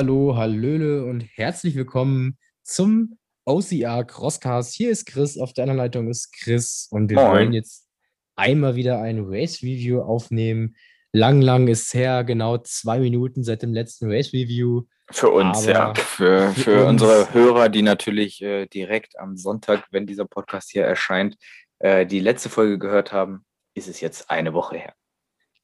Hallo, Hallöle und herzlich willkommen zum OCR Crosscast. Hier ist Chris, auf der anderen Leitung ist Chris und wir Moin. wollen jetzt einmal wieder ein Race Review aufnehmen. Lang, lang ist her, genau zwei Minuten seit dem letzten Race Review. Für uns, Aber ja. Für, für für, uns- unsere Hörer, die natürlich äh, direkt am Sonntag, wenn dieser Podcast hier erscheint, äh, die letzte Folge gehört haben, ist es jetzt eine Woche her.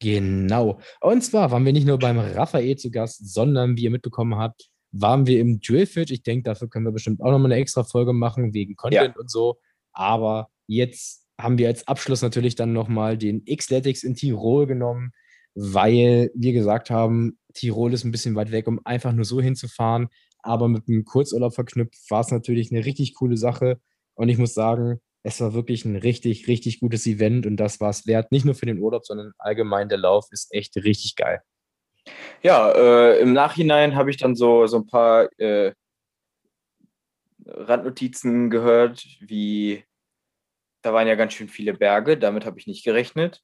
Genau. Und zwar waren wir nicht nur beim Raphael zu Gast, sondern wie ihr mitbekommen habt, waren wir im Drillfit. Ich denke, dafür können wir bestimmt auch nochmal eine extra Folge machen, wegen Content und so. Aber jetzt haben wir als Abschluss natürlich dann nochmal den Xletics in Tirol genommen, weil wir gesagt haben, Tirol ist ein bisschen weit weg, um einfach nur so hinzufahren. Aber mit einem Kurzurlaub verknüpft war es natürlich eine richtig coole Sache. Und ich muss sagen, es war wirklich ein richtig, richtig gutes Event und das war es wert. Nicht nur für den Urlaub, sondern allgemein der Lauf ist echt richtig geil. Ja, äh, im Nachhinein habe ich dann so, so ein paar äh, Randnotizen gehört, wie da waren ja ganz schön viele Berge, damit habe ich nicht gerechnet.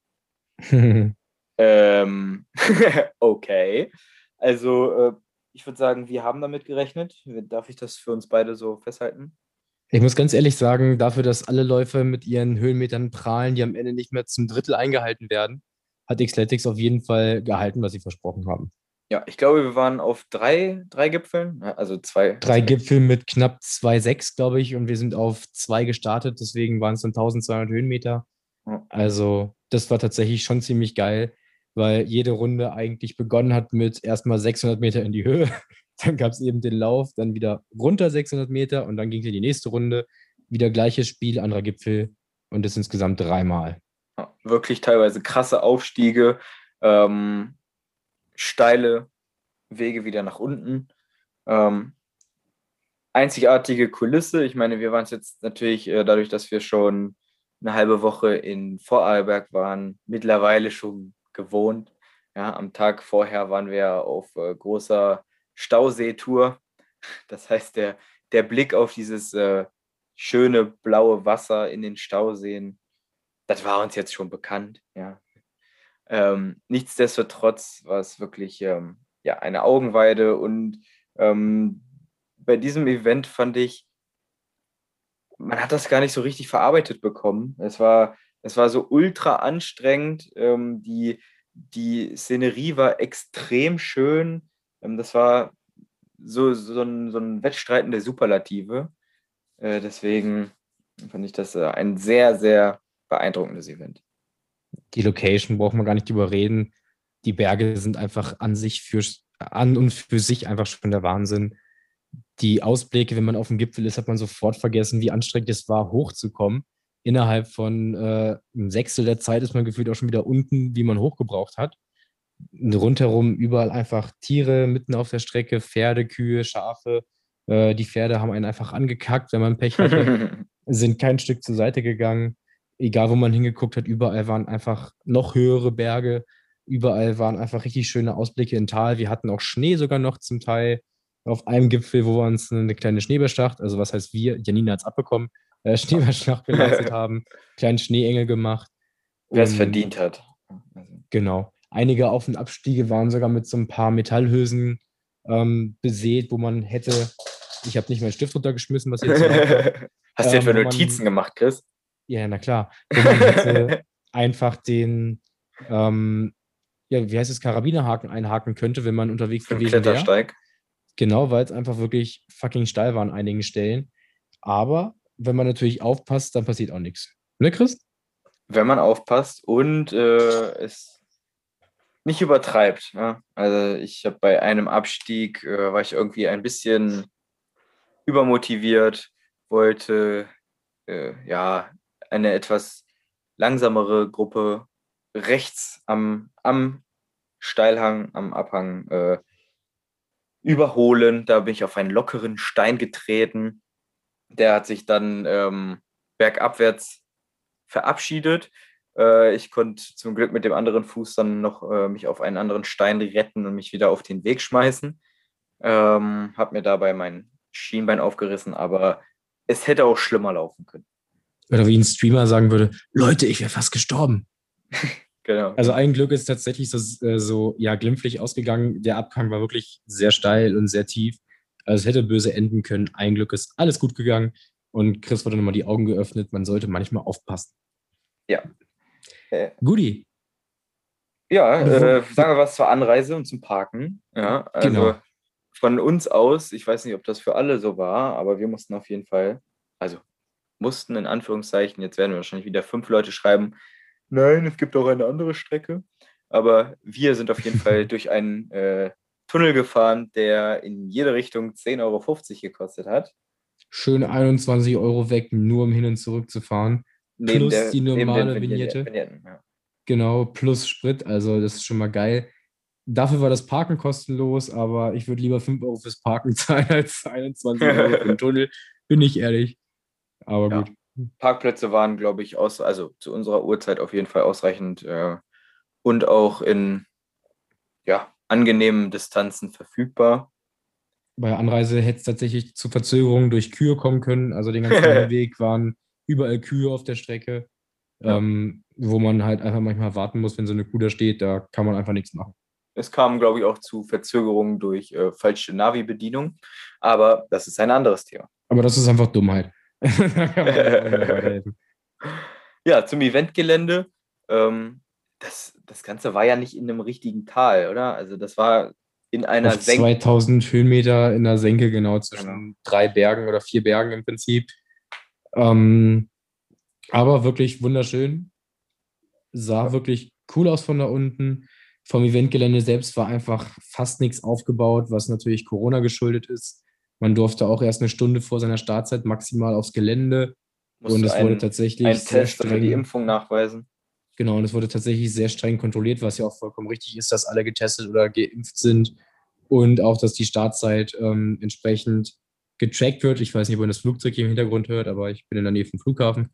Ähm, okay. Also, äh, ich würde sagen, wir haben damit gerechnet. Darf ich das für uns beide so festhalten? Ich muss ganz ehrlich sagen, dafür, dass alle Läufer mit ihren Höhenmetern prahlen, die am Ende nicht mehr zum Drittel eingehalten werden, hat Xletics auf jeden Fall gehalten, was sie versprochen haben. Ja, ich glaube, wir waren auf drei, drei Gipfeln, ja, also zwei. Drei Gipfel mit knapp 2,6, glaube ich, und wir sind auf zwei gestartet, deswegen waren es dann 1200 Höhenmeter. Also, das war tatsächlich schon ziemlich geil, weil jede Runde eigentlich begonnen hat mit erstmal 600 Meter in die Höhe. Dann gab es eben den Lauf, dann wieder runter 600 Meter und dann ging es in die nächste Runde. Wieder gleiches Spiel, anderer Gipfel und das insgesamt dreimal. Ja, wirklich teilweise krasse Aufstiege, ähm, steile Wege wieder nach unten. Ähm, einzigartige Kulisse. Ich meine, wir waren es jetzt natürlich äh, dadurch, dass wir schon eine halbe Woche in Vorarlberg waren, mittlerweile schon gewohnt. Ja, am Tag vorher waren wir auf äh, großer Stauseetour. Das heißt, der, der Blick auf dieses äh, schöne blaue Wasser in den Stauseen, das war uns jetzt schon bekannt. Ja. Ähm, nichtsdestotrotz war es wirklich ähm, ja, eine Augenweide und ähm, bei diesem Event fand ich, man hat das gar nicht so richtig verarbeitet bekommen. Es war, es war so ultra anstrengend. Ähm, die, die Szenerie war extrem schön. Ähm, das war so, so, ein, so ein Wettstreiten der Superlative. Äh, deswegen fand ich das äh, ein sehr, sehr beeindruckendes Event. Die Location braucht man gar nicht drüber reden. Die Berge sind einfach an sich für, an und für sich einfach schon der Wahnsinn. Die Ausblicke, wenn man auf dem Gipfel ist, hat man sofort vergessen, wie anstrengend es war, hochzukommen. Innerhalb von äh, einem Sechstel der Zeit ist man gefühlt auch schon wieder unten, wie man hochgebraucht hat. Rundherum überall einfach Tiere mitten auf der Strecke, Pferde, Kühe, Schafe. Äh, die Pferde haben einen einfach angekackt, wenn man Pech hatte sind kein Stück zur Seite gegangen. Egal, wo man hingeguckt hat, überall waren einfach noch höhere Berge. Überall waren einfach richtig schöne Ausblicke in Tal. Wir hatten auch Schnee sogar noch zum Teil. Auf einem Gipfel, wo wir uns eine kleine Schneeballschlacht, also was heißt wir, Janina hat es abbekommen, äh, Schneeballschlacht geleistet haben, kleinen Schneeengel gemacht. Wer es verdient hat. Genau. Einige Auf- und Abstiege waren sogar mit so ein paar Metallhülsen ähm, besät, wo man hätte, ich habe nicht meinen Stift runtergeschmissen, was jetzt. Hast du Ähm, für wo man- Notizen gemacht, Chris? Ja, na klar. Wo man hätte einfach den, ähm, ja, wie heißt es, Karabinerhaken einhaken könnte, wenn man unterwegs Für gewesen wäre. Genau, weil es einfach wirklich fucking steil war an einigen Stellen. Aber wenn man natürlich aufpasst, dann passiert auch nichts. Ne, Chris? Wenn man aufpasst und äh, es nicht übertreibt. Ja? Also ich habe bei einem Abstieg, äh, war ich irgendwie ein bisschen übermotiviert, wollte äh, ja eine etwas langsamere Gruppe rechts am, am Steilhang, am Abhang äh, überholen. Da bin ich auf einen lockeren Stein getreten. Der hat sich dann ähm, bergabwärts verabschiedet. Äh, ich konnte zum Glück mit dem anderen Fuß dann noch äh, mich auf einen anderen Stein retten und mich wieder auf den Weg schmeißen. Ähm, hab mir dabei mein Schienbein aufgerissen, aber es hätte auch schlimmer laufen können. Oder wie ein Streamer sagen würde, Leute, ich wäre fast gestorben. Genau. Also ein Glück ist tatsächlich so, äh, so ja, glimpflich ausgegangen. Der Abgang war wirklich sehr steil und sehr tief. Also es hätte böse enden können. Ein Glück ist alles gut gegangen. Und Chris wurde nochmal die Augen geöffnet. Man sollte manchmal aufpassen. Ja. Guti. Ja, äh, sagen wir was zur Anreise und zum Parken. Ja, also genau. von uns aus, ich weiß nicht, ob das für alle so war, aber wir mussten auf jeden Fall, also mussten in Anführungszeichen, jetzt werden wir wahrscheinlich wieder fünf Leute schreiben, nein, es gibt auch eine andere Strecke. Aber wir sind auf jeden Fall durch einen äh, Tunnel gefahren, der in jede Richtung 10,50 Euro gekostet hat. Schön 21 Euro weg, nur um hin und zurück zu fahren. Plus der, die normale Vignette. Vignetten, ja. Genau, plus Sprit, also das ist schon mal geil. Dafür war das Parken kostenlos, aber ich würde lieber 5 Euro fürs Parken zahlen als 21 Euro für den Tunnel, bin ich ehrlich. Aber ja. gut. Parkplätze waren, glaube ich, aus, also zu unserer Uhrzeit auf jeden Fall ausreichend äh, und auch in ja, angenehmen Distanzen verfügbar. Bei Anreise hätte es tatsächlich zu Verzögerungen durch Kühe kommen können. Also den ganzen Weg waren überall Kühe auf der Strecke, ja. ähm, wo man halt einfach manchmal warten muss, wenn so eine Kuh da steht. Da kann man einfach nichts machen. Es kam, glaube ich, auch zu Verzögerungen durch äh, falsche Navi-Bedienung. Aber das ist ein anderes Thema. Aber das ist einfach Dummheit. ja, zum Eventgelände. Ähm, das, das Ganze war ja nicht in einem richtigen Tal, oder? Also das war in einer Senke. 2000 Höhenmeter in der Senke, genau, zwischen genau. drei Bergen oder vier Bergen im Prinzip. Ähm, aber wirklich wunderschön. Sah ja. wirklich cool aus von da unten. Vom Eventgelände selbst war einfach fast nichts aufgebaut, was natürlich Corona geschuldet ist. Man durfte auch erst eine Stunde vor seiner Startzeit maximal aufs Gelände. Musste und es wurde tatsächlich. Ein Test streng, für die Impfung nachweisen. Genau, und es wurde tatsächlich sehr streng kontrolliert, was ja auch vollkommen richtig ist, dass alle getestet oder geimpft sind. Und auch, dass die Startzeit ähm, entsprechend getrackt wird. Ich weiß nicht, ob man das Flugzeug hier im Hintergrund hört, aber ich bin in der Nähe vom Flughafen.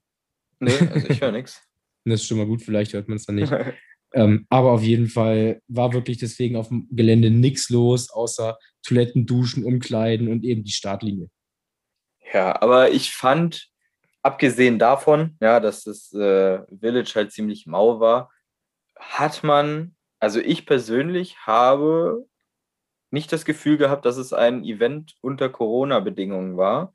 Nee, also ich höre nichts. Das ist schon mal gut, vielleicht hört man es dann nicht. Ähm, aber auf jeden Fall war wirklich deswegen auf dem Gelände nichts los, außer Toiletten, Duschen, Umkleiden und eben die Startlinie. Ja, aber ich fand, abgesehen davon, ja, dass das äh, Village halt ziemlich mau war, hat man, also ich persönlich habe nicht das Gefühl gehabt, dass es ein Event unter Corona-Bedingungen war.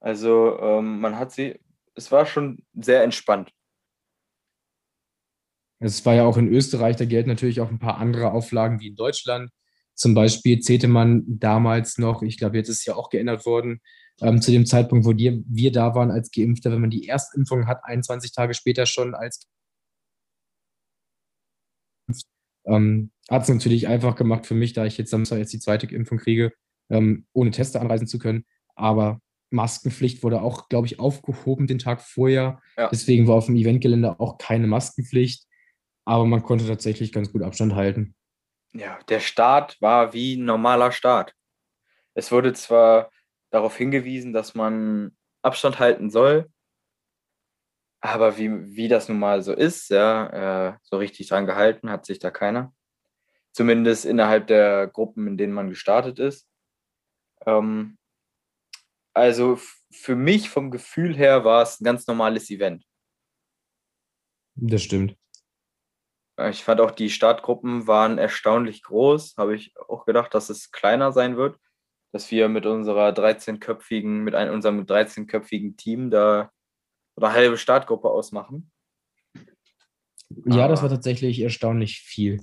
Also ähm, man hat sie, es war schon sehr entspannt. Es war ja auch in Österreich, da gelten natürlich auch ein paar andere Auflagen wie in Deutschland. Zum Beispiel zählte man damals noch, ich glaube, jetzt ist es ja auch geändert worden, ähm, zu dem Zeitpunkt, wo die, wir da waren als Geimpfter, wenn man die Erstimpfung hat, 21 Tage später schon als ähm, hat es natürlich einfach gemacht für mich, da ich jetzt Samstag jetzt die zweite Impfung kriege, ähm, ohne Teste anreisen zu können. Aber Maskenpflicht wurde auch, glaube ich, aufgehoben den Tag vorher. Ja. Deswegen war auf dem Eventgelände auch keine Maskenpflicht aber man konnte tatsächlich ganz gut Abstand halten. Ja, der Start war wie ein normaler Start. Es wurde zwar darauf hingewiesen, dass man Abstand halten soll, aber wie, wie das nun mal so ist, ja, äh, so richtig dran gehalten hat sich da keiner. Zumindest innerhalb der Gruppen, in denen man gestartet ist. Ähm, also für mich vom Gefühl her war es ein ganz normales Event. Das stimmt. Ich fand auch, die Startgruppen waren erstaunlich groß. Habe ich auch gedacht, dass es kleiner sein wird. Dass wir mit unserer 13-köpfigen, mit einem, unserem 13-köpfigen Team da eine halbe Startgruppe ausmachen. Ja, das war tatsächlich erstaunlich viel.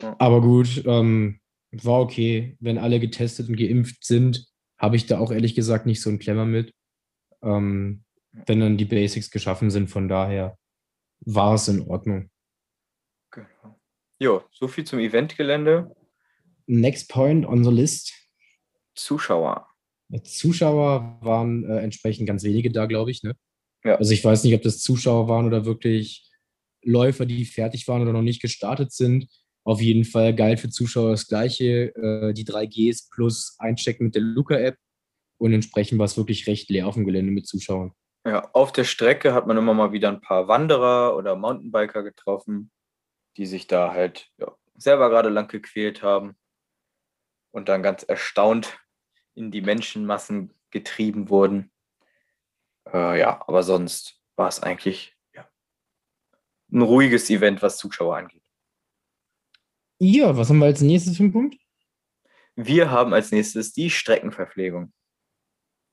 Aber gut, ähm, war okay. Wenn alle getestet und geimpft sind, habe ich da auch ehrlich gesagt nicht so ein Klemmer mit. Ähm, wenn dann die Basics geschaffen sind, von daher war es in Ordnung. Genau. Jo, so viel zum Eventgelände. Next point on the list. Zuschauer. Zuschauer waren äh, entsprechend ganz wenige da, glaube ich. Ne? Ja. Also ich weiß nicht, ob das Zuschauer waren oder wirklich Läufer, die fertig waren oder noch nicht gestartet sind. Auf jeden Fall geil für Zuschauer das gleiche, äh, die 3Gs plus Einchecken mit der Luca-App. Und entsprechend war es wirklich recht leer auf dem Gelände mit Zuschauern. Ja, auf der Strecke hat man immer mal wieder ein paar Wanderer oder Mountainbiker getroffen die sich da halt ja, selber gerade lang gequält haben und dann ganz erstaunt in die Menschenmassen getrieben wurden. Äh, ja, aber sonst war es eigentlich ja, ein ruhiges Event, was Zuschauer angeht. Ja, was haben wir als nächstes für einen Punkt? Wir haben als nächstes die Streckenverpflegung.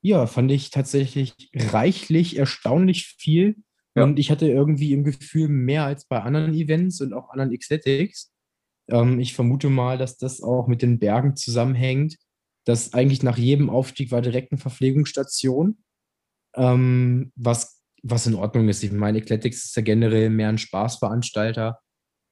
Ja, fand ich tatsächlich reichlich, erstaunlich viel. Ja. Und ich hatte irgendwie im Gefühl mehr als bei anderen Events und auch anderen Xletics. Ähm, ich vermute mal, dass das auch mit den Bergen zusammenhängt, dass eigentlich nach jedem Aufstieg war direkt eine Verpflegungsstation, ähm, was, was in Ordnung ist. Ich meine, Athletics ist ja generell mehr ein Spaßveranstalter.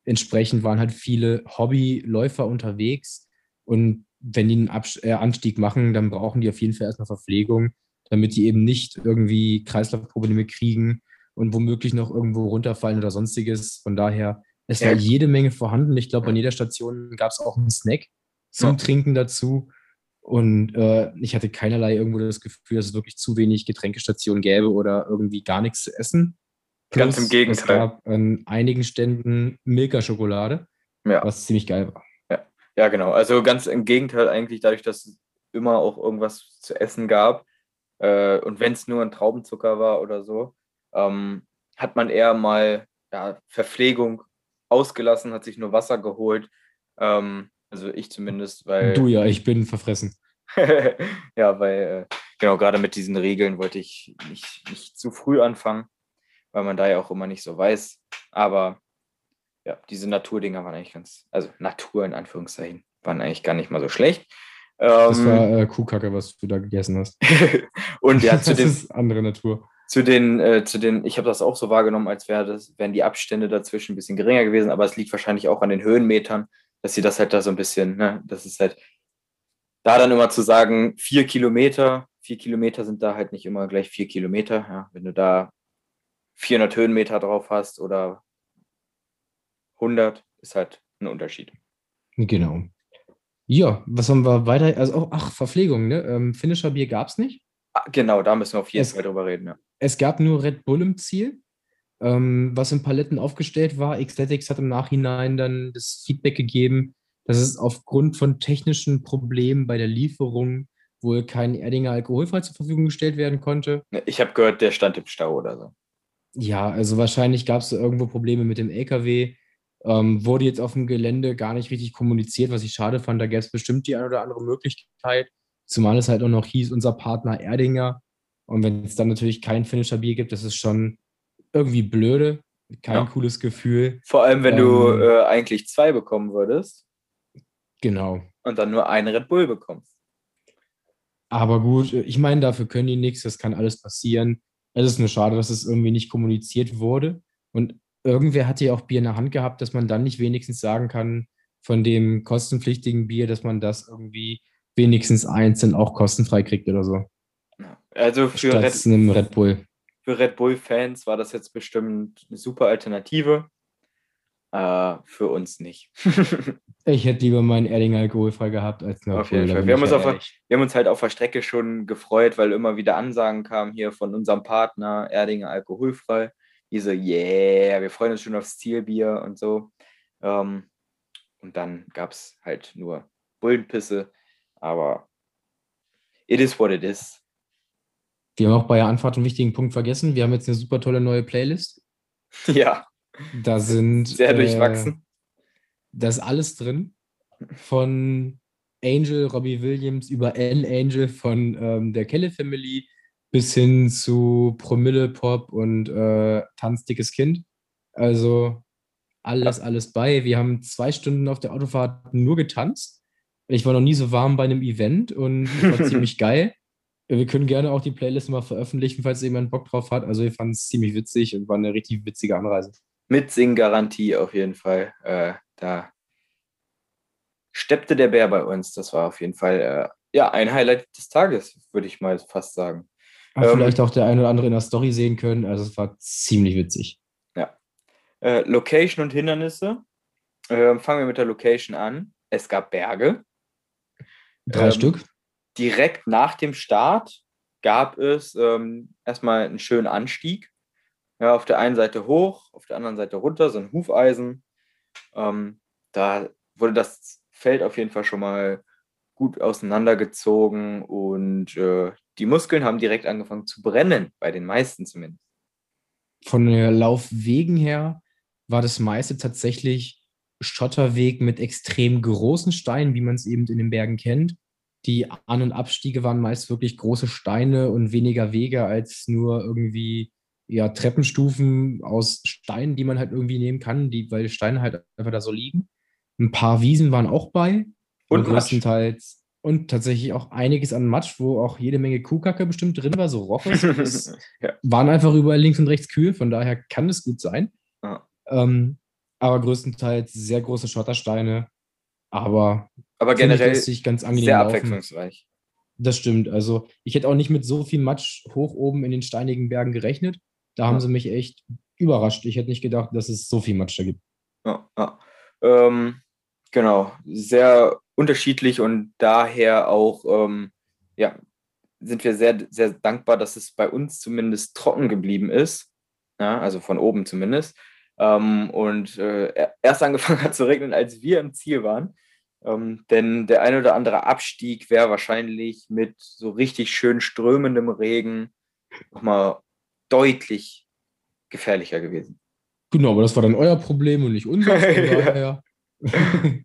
Entsprechend waren halt viele Hobbyläufer unterwegs und wenn die einen Abs äh, Anstieg machen, dann brauchen die auf jeden Fall erstmal Verpflegung, damit die eben nicht irgendwie Kreislaufprobleme kriegen und womöglich noch irgendwo runterfallen oder sonstiges. Von daher, es Ja. war jede Menge vorhanden. Ich glaube, an jeder Station gab es auch einen Snack zum Ja. Trinken dazu. Und äh, ich hatte keinerlei irgendwo das Gefühl, dass es wirklich zu wenig Getränkestationen gäbe oder irgendwie gar nichts zu essen. Ganz im Gegenteil. Es gab an einigen Ständen Milka-Schokolade, Ja. was ziemlich geil war. Ja, genau. Also ganz im Gegenteil eigentlich, dadurch, dass es immer auch irgendwas zu essen gab äh, und wenn es nur ein Traubenzucker war oder so, ähm, hat man eher mal ja, Verpflegung ausgelassen, hat sich nur Wasser geholt. Ähm, also ich zumindest, weil Du ja, ich bin verfressen. ja, weil äh, genau gerade mit diesen Regeln wollte ich nicht, nicht zu früh anfangen, weil man da ja auch immer nicht so weiß. Aber ja, diese Naturdinger waren eigentlich ganz, also Natur in Anführungszeichen, waren eigentlich gar nicht mal so schlecht. Das Ähm, war äh, Kuhkacke, was du da gegessen hast. und ja, zu das den, ist andere Natur. zu den, äh, zu den, ich habe das auch so wahrgenommen, als wäre das, wären die Abstände dazwischen ein bisschen geringer gewesen, aber es liegt wahrscheinlich auch an den Höhenmetern, dass sie das halt da so ein bisschen, ne, das ist halt, da dann immer zu sagen, vier Kilometer, vier Kilometer sind da halt nicht immer gleich vier Kilometer, ja, wenn du da 400 Höhenmeter drauf hast oder 100, ist halt ein Unterschied. Genau. Ja, was haben wir weiter? Also, auch, ach, Verpflegung, ne? Ähm, Finisher Bier gab es nicht. Ah, genau, da müssen wir auf jeden Es- Fall drüber reden, ja. Es gab nur Red Bull im Ziel, was in Paletten aufgestellt war. Xletics hat im Nachhinein dann das Feedback gegeben, dass es aufgrund von technischen Problemen bei der Lieferung wohl kein Erdinger alkoholfrei zur Verfügung gestellt werden konnte. Ich habe gehört, der stand im Stau oder so. Ja, also wahrscheinlich gab es irgendwo Probleme mit dem LKW. Ähm, wurde jetzt auf dem Gelände gar nicht richtig kommuniziert, was ich schade fand. Da gäbe es bestimmt die eine oder andere Möglichkeit. Zumal es halt auch noch hieß, unser Partner Erdinger. Und wenn es dann natürlich kein Finisher Bier gibt, das ist schon irgendwie blöde. Kein Ja. cooles Gefühl. Vor allem, wenn du Ähm, äh, eigentlich zwei bekommen würdest Genau. und dann nur einen Red Bull bekommst. Aber gut, ich meine, dafür können die nichts, das kann alles passieren. Es ist nur schade, dass es irgendwie nicht kommuniziert wurde. Und irgendwer hatte ja auch Bier in der Hand gehabt, dass man dann nicht wenigstens sagen kann, von dem kostenpflichtigen Bier, dass man das irgendwie wenigstens einzeln auch kostenfrei kriegt oder so. Also für Statt Red, einem Red Bull. Für Red Bull-Fans war das jetzt bestimmt eine super Alternative. Äh, für uns nicht. Ich hätte lieber meinen Erdinger alkoholfrei gehabt als Red Auf jeden Fall. Wir haben uns auf. Wir haben uns halt auf der Strecke schon gefreut, weil immer wieder Ansagen kamen hier von unserem Partner Erdinger alkoholfrei. Diese, yeah, wir freuen uns schon aufs Zielbier und so. Ähm, und dann gab es halt nur Bullenpisse. Aber it is what it is. Wir haben auch bei der Anfahrt einen wichtigen Punkt vergessen. Wir haben jetzt eine super tolle neue Playlist. ja, Da sind sehr äh, durchwachsen. Da ist alles drin. Von Angel, Robbie Williams über N Angel von ähm, der Kelle Family bis hin zu Promille Pop und äh, Tanzdickes Kind. Also alles, alles bei. Wir haben zwei Stunden auf der Autofahrt nur getanzt. Ich war noch nie so warm bei einem Event und war ziemlich geil. Wir können gerne auch die Playlist mal veröffentlichen, falls jemand Bock drauf hat. Also ich fand es ziemlich witzig und war eine richtig witzige Anreise. Mit Singgarantie auf jeden Fall. Äh, da steppte der Bär bei uns. Das war auf jeden Fall äh, ja, ein Highlight des Tages, würde ich mal fast sagen. Hat Ähm, vielleicht auch der eine oder andere in der Story sehen können. Also es war ziemlich witzig. Äh, Location und Hindernisse. Ähm, fangen wir mit der Location an. Es gab Berge. Drei Ähm, Stück. Direkt nach dem Start gab es ähm, erstmal einen schönen Anstieg. Ja, auf der einen Seite hoch, auf der anderen Seite runter, so ein Hufeisen. Ähm, da wurde das Feld auf jeden Fall schon mal gut auseinandergezogen und äh, die Muskeln haben direkt angefangen zu brennen, bei den meisten zumindest. Von den Laufwegen her war das meiste tatsächlich Schotterweg mit extrem großen Steinen, wie man es eben in den Bergen kennt. Die An- und Abstiege waren meist wirklich große Steine und weniger Wege als nur irgendwie ja, Treppenstufen aus Steinen, die man halt irgendwie nehmen kann, die, weil Steine halt einfach da so liegen. Ein paar Wiesen waren auch bei. Und größtenteils. Und tatsächlich auch einiges an Matsch, wo auch jede Menge Kuhkacke bestimmt drin war, so Roches. ja. Waren einfach überall links und rechts Kühe, von daher kann es gut sein. Ja. Ähm, aber größtenteils sehr große Schottersteine. Aber, aber generell ich, ganz angenehm sehr laufen. abwechslungsreich. Das stimmt. Also ich hätte auch nicht mit so viel Matsch hoch oben in den steinigen Bergen gerechnet. Da ja. haben sie mich echt überrascht. Ich hätte nicht gedacht, dass es so viel Matsch da gibt. Ja, ja. Ähm, genau. Sehr unterschiedlich und daher auch, ähm, ja, sind wir sehr, sehr dankbar, dass es bei uns zumindest trocken geblieben ist. Ja, also von oben zumindest. Ähm, und äh, erst angefangen hat zu regnen, als wir im Ziel waren. Ähm, denn der ein oder andere Abstieg wäre wahrscheinlich mit so richtig schön strömendem Regen nochmal deutlich gefährlicher gewesen. Genau, aber das war dann euer Problem und nicht unser.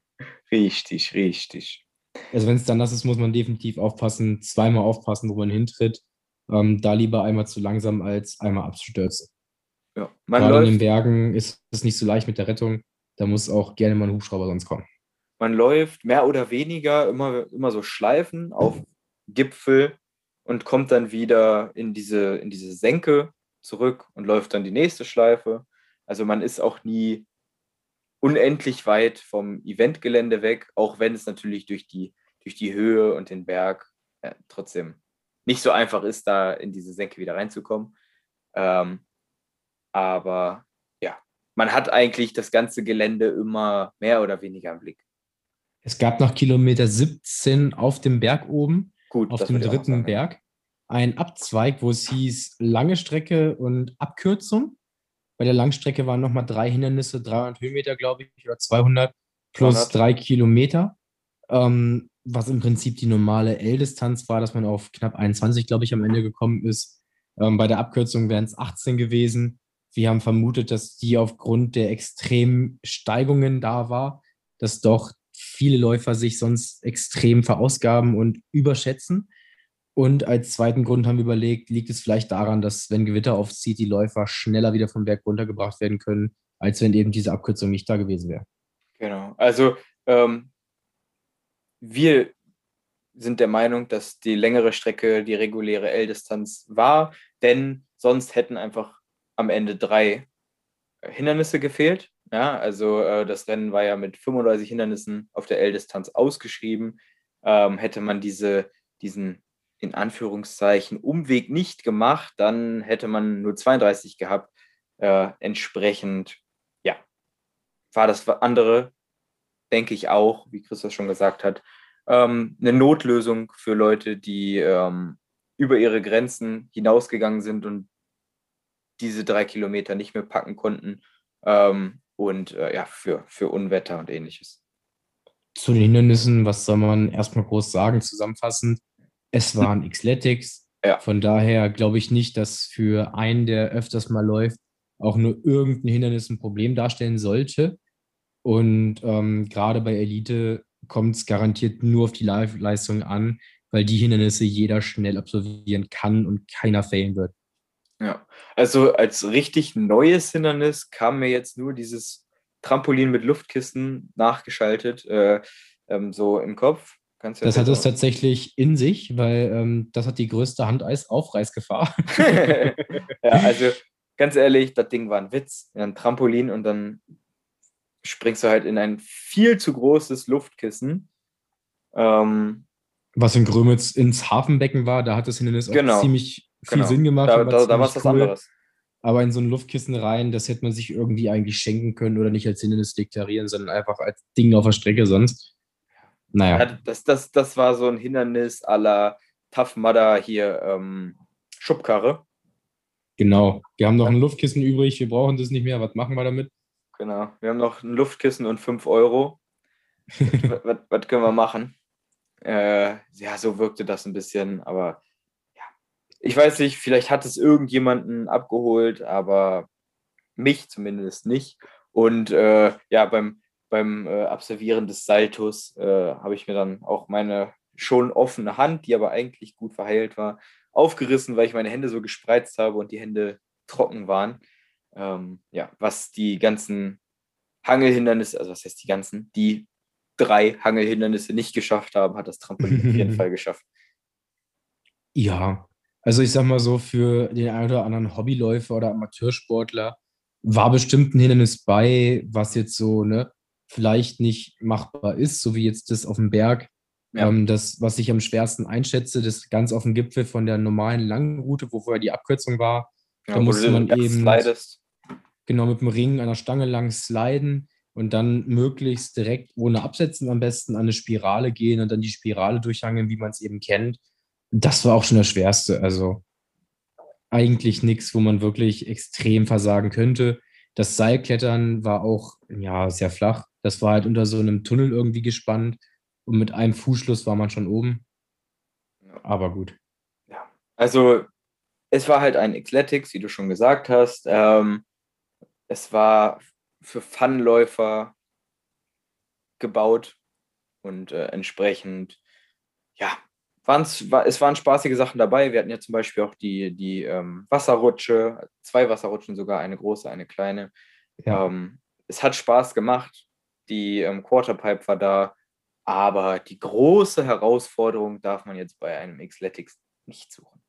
richtig, richtig. Also wenn es dann nass ist, muss man definitiv aufpassen, zweimal aufpassen, wo man hintritt. Ähm, da lieber einmal zu langsam als einmal abstürzen. Ja, man Gerade läuft, in den Bergen ist es nicht so leicht mit der Rettung. Da muss auch gerne mal ein Hubschrauber sonst kommen. Man läuft mehr oder weniger immer, immer so Schleifen auf Gipfel und kommt dann wieder in diese, in diese Senke zurück und läuft dann die nächste Schleife. Also man ist auch nie unendlich weit vom Eventgelände weg, auch wenn es natürlich durch die, durch die Höhe und den Berg äh, trotzdem nicht so einfach ist, da in diese Senke wieder reinzukommen. Ähm, aber ja, man hat eigentlich das ganze Gelände immer mehr oder weniger im Blick. Es gab nach Kilometer 17 auf dem Berg oben, Gut, auf dem dritten sagen, Berg, ein Abzweig, wo es hieß lange Strecke und Abkürzung. Bei der Langstrecke waren nochmal drei Hindernisse, 300 Höhenmeter, glaube ich, oder 200 plus 200. drei Kilometer. Ähm, was im Prinzip die normale L-Distanz war, dass man auf knapp 21, glaube ich, am Ende gekommen ist. Ähm, bei der Abkürzung wären es 18 gewesen. Wir haben vermutet, dass die aufgrund der extremen Steigungen da war, dass doch viele Läufer sich sonst extrem verausgaben und überschätzen. Und als zweiten Grund haben wir überlegt, liegt es vielleicht daran, dass wenn Gewitter aufzieht, die Läufer schneller wieder vom Berg runtergebracht werden können, als wenn eben diese Abkürzung nicht da gewesen wäre. Genau. Also ähm, wir sind der Meinung, dass die längere Strecke die reguläre L-Distanz war, denn sonst hätten einfach am Ende drei Hindernisse gefehlt. Ja, also äh, das Rennen war ja mit 35 Hindernissen auf der L-Distanz ausgeschrieben. Ähm, hätte man diese, diesen in Anführungszeichen Umweg nicht gemacht, dann hätte man nur 32 gehabt. Äh, entsprechend, ja, war das andere, denke ich auch, wie Christoph schon gesagt hat, ähm, eine Notlösung für Leute, die ähm, über ihre Grenzen hinausgegangen sind und diese drei Kilometer nicht mehr packen konnten. Ähm, und äh, ja, für, für Unwetter und ähnliches. Zu den Hindernissen, was soll man erstmal groß sagen, zusammenfassend? Es waren Xletics. Ja. Von daher glaube ich nicht, dass für einen, der öfters mal läuft, auch nur irgendein Hindernis ein Problem darstellen sollte. Und ähm, gerade bei Elite kommt es garantiert nur auf die Live-Leistung an, weil die Hindernisse jeder schnell absolvieren kann und keiner failen wird. Ja, also als richtig neues Hindernis kam mir jetzt nur dieses Trampolin mit Luftkissen nachgeschaltet, äh, ähm, so im Kopf. Kannst das hat es tatsächlich in sich, weil ähm, das hat die größte Handeis-Aufreißgefahr. ja, also ganz ehrlich, das Ding war ein Witz. Ein Trampolin und dann springst du halt in ein viel zu großes Luftkissen. Ähm, Was in Grömitz ins Hafenbecken war, da hat das Hindernis genau, auch ziemlich viel genau. Sinn gemacht. Da, da, da war es was anderes. Aber in so ein Luftkissen rein, das hätte man sich irgendwie eigentlich schenken können oder nicht als Hindernis deklarieren, sondern einfach als Ding auf der Strecke sonst. Naja. Ja, das, das, das war so ein Hindernis aller Tough Mudder hier ähm, Schubkarre. Genau. Wir haben noch ein Luftkissen übrig, wir brauchen das nicht mehr. Was machen wir damit? Genau. Wir haben noch ein Luftkissen und 5 Euro. was, was, was, können wir machen? Äh, ja, so wirkte das ein bisschen, aber. Ich weiß nicht, vielleicht hat es irgendjemanden abgeholt, aber mich zumindest nicht. Und äh, ja, beim, beim äh, Absolvieren des Saltos äh, habe ich mir dann auch meine schon offene Hand, die aber eigentlich gut verheilt war, aufgerissen, weil ich meine Hände so gespreizt habe und die Hände trocken waren. Ähm, ja, was die ganzen Hangelhindernisse, also was heißt die ganzen, die drei Hangelhindernisse nicht geschafft haben, hat das Trampolin auf jeden Fall geschafft. Ja, also ich sag mal so, für den einen oder anderen Hobbyläufer oder Amateursportler war bestimmt ein Hindernis bei, was jetzt so, ne, vielleicht nicht machbar ist, so wie jetzt das auf dem Berg. Ja. Ähm, das, was ich am schwersten einschätze, das ganz auf dem Gipfel von der normalen langen Route, wo vorher die Abkürzung war. Ja, da musste man eben slidest. genau mit dem Ring einer Stange lang sliden und dann möglichst direkt ohne Absetzen am besten an eine Spirale gehen und dann die Spirale durchhangeln, wie man es eben kennt. Das war auch schon das Schwerste. Also eigentlich nichts, wo man wirklich extrem versagen könnte. Das Seilklettern war auch ja sehr flach. Das war halt unter so einem Tunnel irgendwie gespannt und mit einem Fußschluss war man schon oben. Aber gut. Ja, also es war halt ein Xletics, wie du schon gesagt hast. Ähm, es war für Funläufer gebaut und äh, entsprechend, ja, waren's, war, es waren spaßige Sachen dabei. Wir hatten ja zum Beispiel auch die, die ähm, Wasserrutsche, zwei Wasserrutschen sogar, eine große, eine kleine. Ja. Ähm, es hat Spaß gemacht. Die ähm, Quarterpipe war da, aber die große Herausforderung darf man jetzt bei einem Xletics nicht suchen.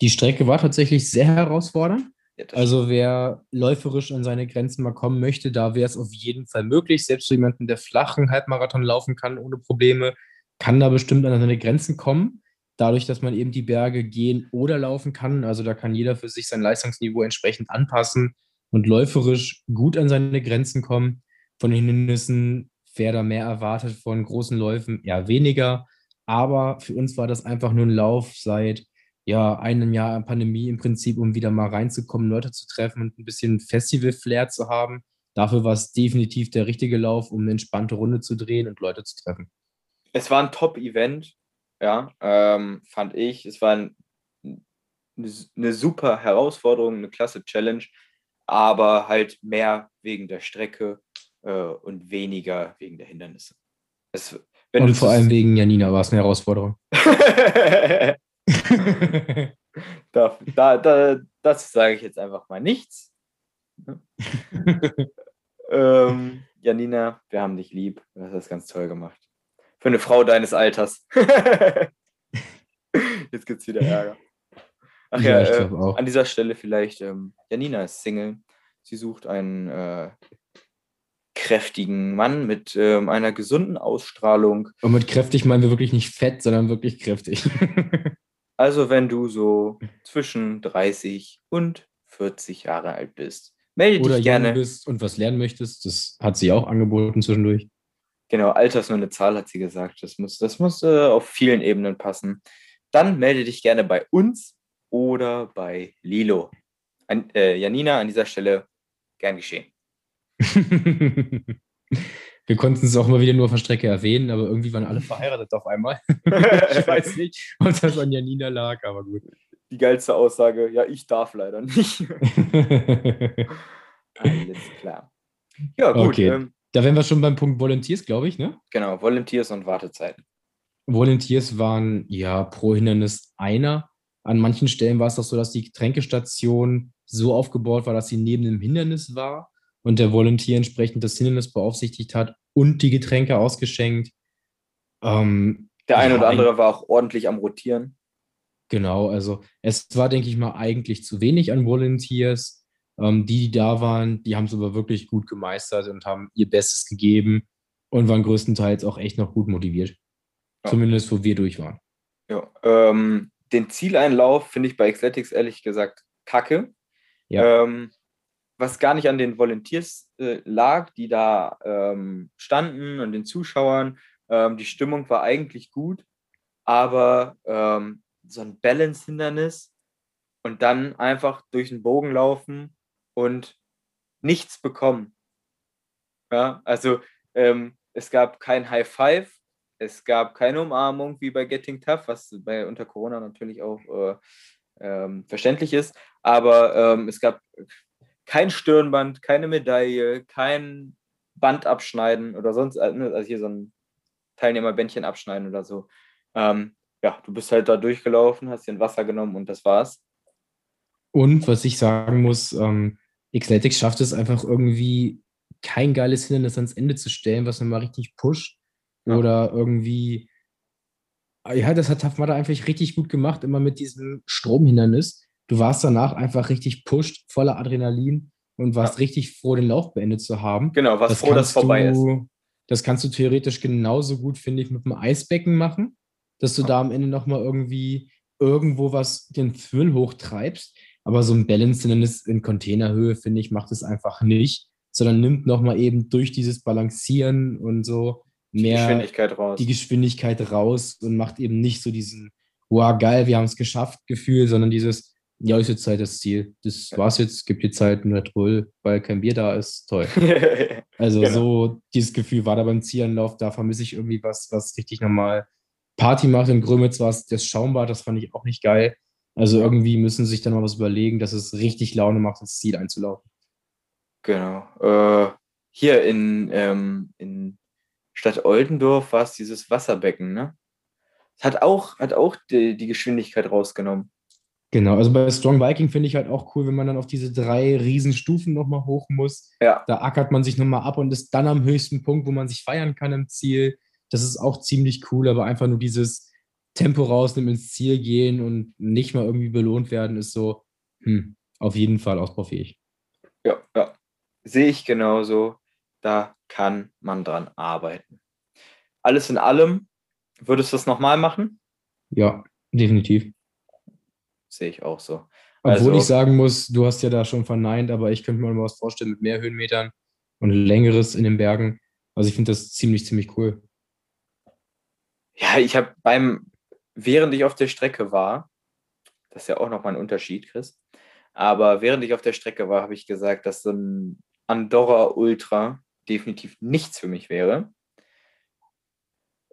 Die Strecke war tatsächlich sehr herausfordernd. Ja, also wer läuferisch an seine Grenzen mal kommen möchte, da wäre es auf jeden Fall möglich. Selbst für jemanden, der flachen Halbmarathon laufen kann ohne Probleme, kann da bestimmt an seine Grenzen kommen. Dadurch, dass man eben die Berge gehen oder laufen kann. Also da kann jeder für sich sein Leistungsniveau entsprechend anpassen und läuferisch gut an seine Grenzen kommen. Von den Hindernissen, wer da mehr erwartet von großen Läufen, eher weniger. Aber für uns war das einfach nur ein Lauf seit ja, einem Jahr Pandemie im Prinzip, um wieder mal reinzukommen, Leute zu treffen und ein bisschen Festival-Flair zu haben. Dafür war es definitiv der richtige Lauf, um eine entspannte Runde zu drehen und Leute zu treffen. Es war ein Top-Event, ja, ähm, fand ich. Es war ein, eine super Herausforderung, eine klasse Challenge, aber halt mehr wegen der Strecke äh, und weniger wegen der Hindernisse. Es, und vor allem wegen Janina war es eine Herausforderung. da, da, da, das sage ich jetzt einfach mal nichts. ähm, Janina, wir haben dich lieb. Du hast das ganz toll gemacht. Für eine Frau deines Alters. jetzt gibt es wieder Ärger. Ach ja, ja äh, an dieser Stelle vielleicht, ähm, Janina ist Single. Sie sucht einen äh, kräftigen Mann mit ähm, einer gesunden Ausstrahlung. Und mit kräftig meinen wir wirklich nicht fett, sondern wirklich kräftig. Also wenn du so zwischen 30 und 40 Jahre alt bist, melde Oder dich gerne. bist und was lernen möchtest, das hat sie auch angeboten zwischendurch. Genau, Alter ist nur eine Zahl, hat sie gesagt. Das muss, das muss äh, auf vielen Ebenen passen. Dann melde dich gerne bei uns oder bei Lilo. An, äh, Janina, an dieser Stelle gern geschehen. Wir konnten es auch mal wieder nur der Strecke erwähnen, aber irgendwie waren alle verheiratet auf einmal. ich weiß nicht, ob das an Janina lag, aber gut. Die geilste Aussage, ja, ich darf leider nicht. Alles klar. Ja, gut. Okay. Ähm, da wären wir schon beim Punkt Volunteers, glaube ich, ne? Genau, Volunteers und Wartezeiten. Volunteers waren ja pro Hindernis einer. An manchen Stellen war es doch so, dass die Tränkestation so aufgebaut war, dass sie neben dem Hindernis war und der Volunteer entsprechend das Hindernis beaufsichtigt hat und die Getränke ausgeschenkt. Ähm, der eine ja, oder andere war auch ordentlich am Rotieren. Genau, also es war, denke ich mal, eigentlich zu wenig an Volunteers. Ähm, die, die da waren, die haben es aber wirklich gut gemeistert und haben ihr Bestes gegeben und waren größtenteils auch echt noch gut motiviert. Ja. Zumindest, wo wir durch waren. Ja, ähm, den Zieleinlauf finde ich bei Xletics ehrlich gesagt kacke. Ja. Ähm, was gar nicht an den Volunteers äh, lag, die da ähm, standen und den Zuschauern. Ähm, die Stimmung war eigentlich gut, aber ähm, so ein Balance-Hindernis und dann einfach durch den Bogen laufen und nichts bekommen. Ja, also ähm, es gab kein High Five, es gab keine Umarmung wie bei Getting Tough, was bei unter Corona natürlich auch äh, ähm, verständlich ist, aber ähm, es gab kein Stirnband, keine Medaille, kein Band abschneiden oder sonst, äh, ne, also hier so ein Teilnehmerbändchen abschneiden oder so. Ähm, ja, du bist halt da durchgelaufen, hast dir ein Wasser genommen und das war's. Und was ich sagen muss, ähm, Xletics schafft es einfach irgendwie, kein geiles Hindernis ans Ende zu stellen, was man mal richtig pusht. Ja. Oder irgendwie, ja, das hat Tafmada einfach richtig gut gemacht, immer mit diesem Stromhindernis. Du warst danach einfach richtig pusht, voller Adrenalin und warst ja. richtig froh, den Lauf beendet zu haben. Genau, warst froh, dass es vorbei du, ist. Das kannst du theoretisch genauso gut, finde ich, mit dem Eisbecken machen, dass du ja. da am Ende nochmal irgendwie irgendwo was den Thrill hochtreibst. Aber so ein Balance in Containerhöhe, finde ich, macht es einfach nicht, sondern nimmt nochmal eben durch dieses Balancieren und so mehr die Geschwindigkeit raus. Die Geschwindigkeit raus und macht eben nicht so diesen, wow, geil, wir haben es geschafft, Gefühl, sondern dieses, ja, ist jetzt Zeit das Ziel. Das war's jetzt, gibt die Zeit nur Red weil kein Bier da ist. Toll. also genau. so, dieses Gefühl war da beim Zielanlauf, da vermisse ich irgendwie was, was richtig nochmal Party macht. In Grömitz war es das Schaumbad, das fand ich auch nicht geil. Also irgendwie müssen sie sich dann mal was überlegen, dass es richtig Laune macht, ins Ziel einzulaufen. Genau. Äh, hier in, ähm, in Stadt Oldendorf war es dieses Wasserbecken, ne? Hat auch, hat auch die, die Geschwindigkeit rausgenommen. Genau, also bei Strong Viking finde ich halt auch cool, wenn man dann auf diese drei Riesenstufen nochmal hoch muss. Ja. Da ackert man sich nochmal ab und ist dann am höchsten Punkt, wo man sich feiern kann im Ziel. Das ist auch ziemlich cool, aber einfach nur dieses, Tempo rausnehmen, ins Ziel gehen und nicht mal irgendwie belohnt werden, ist so, hm, auf jeden Fall ausbaufähig. Ja, ja. Sehe ich genauso. Da kann man dran arbeiten. Alles in allem, würdest du das nochmal machen? Ja, definitiv. Sehe ich auch so. Obwohl also, ich sagen muss, du hast ja da schon verneint, aber ich könnte mir mal was vorstellen mit mehr Höhenmetern und längeres in den Bergen. Also ich finde das ziemlich, ziemlich cool. Ja, ich habe beim während ich auf der Strecke war, das ist ja auch nochmal ein Unterschied, Chris, aber während ich auf der Strecke war, habe ich gesagt, dass so ein Andorra Ultra definitiv nichts für mich wäre.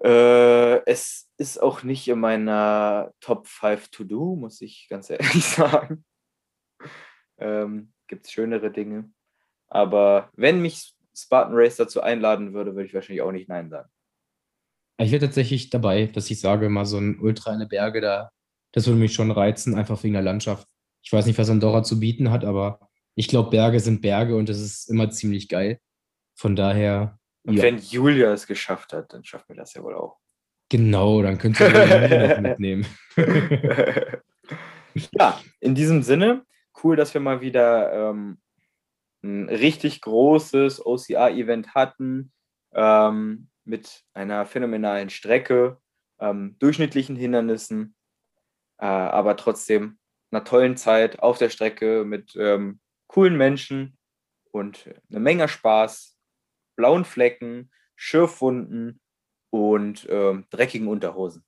Äh, es ist auch nicht in meiner Top 5 To-Do, muss ich ganz ehrlich sagen. Ähm, Gibt es schönere Dinge. Aber wenn mich Spartan Race dazu einladen würde, würde ich wahrscheinlich auch nicht Nein sagen. Ich wäre tatsächlich dabei, dass ich sage, mal so ein Ultra in den Berge, da, das würde mich schon reizen, einfach wegen der Landschaft. Ich weiß nicht, was Andorra zu bieten hat, aber ich glaube, Berge sind Berge und das ist immer ziemlich geil. Von daher. Und ja. wenn Julia es geschafft hat, dann schaffen wir das ja wohl auch. Genau, dann könnt ihr noch mitnehmen. ja, in diesem Sinne, cool, dass wir mal wieder ähm, ein richtig großes OCR-Event hatten. Ähm, mit einer phänomenalen Strecke, ähm, durchschnittlichen Hindernissen, äh, aber trotzdem einer tollen Zeit auf der Strecke mit ähm, coolen Menschen und eine Menge Spaß, blauen Flecken, Schürfwunden und ähm, dreckigen Unterhosen.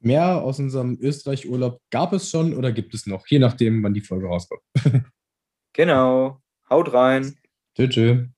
Mehr aus unserem Österreich-Urlaub gab es schon oder gibt es noch, je nachdem, wann die Folge rauskommt. genau. Haut rein. Tschüss.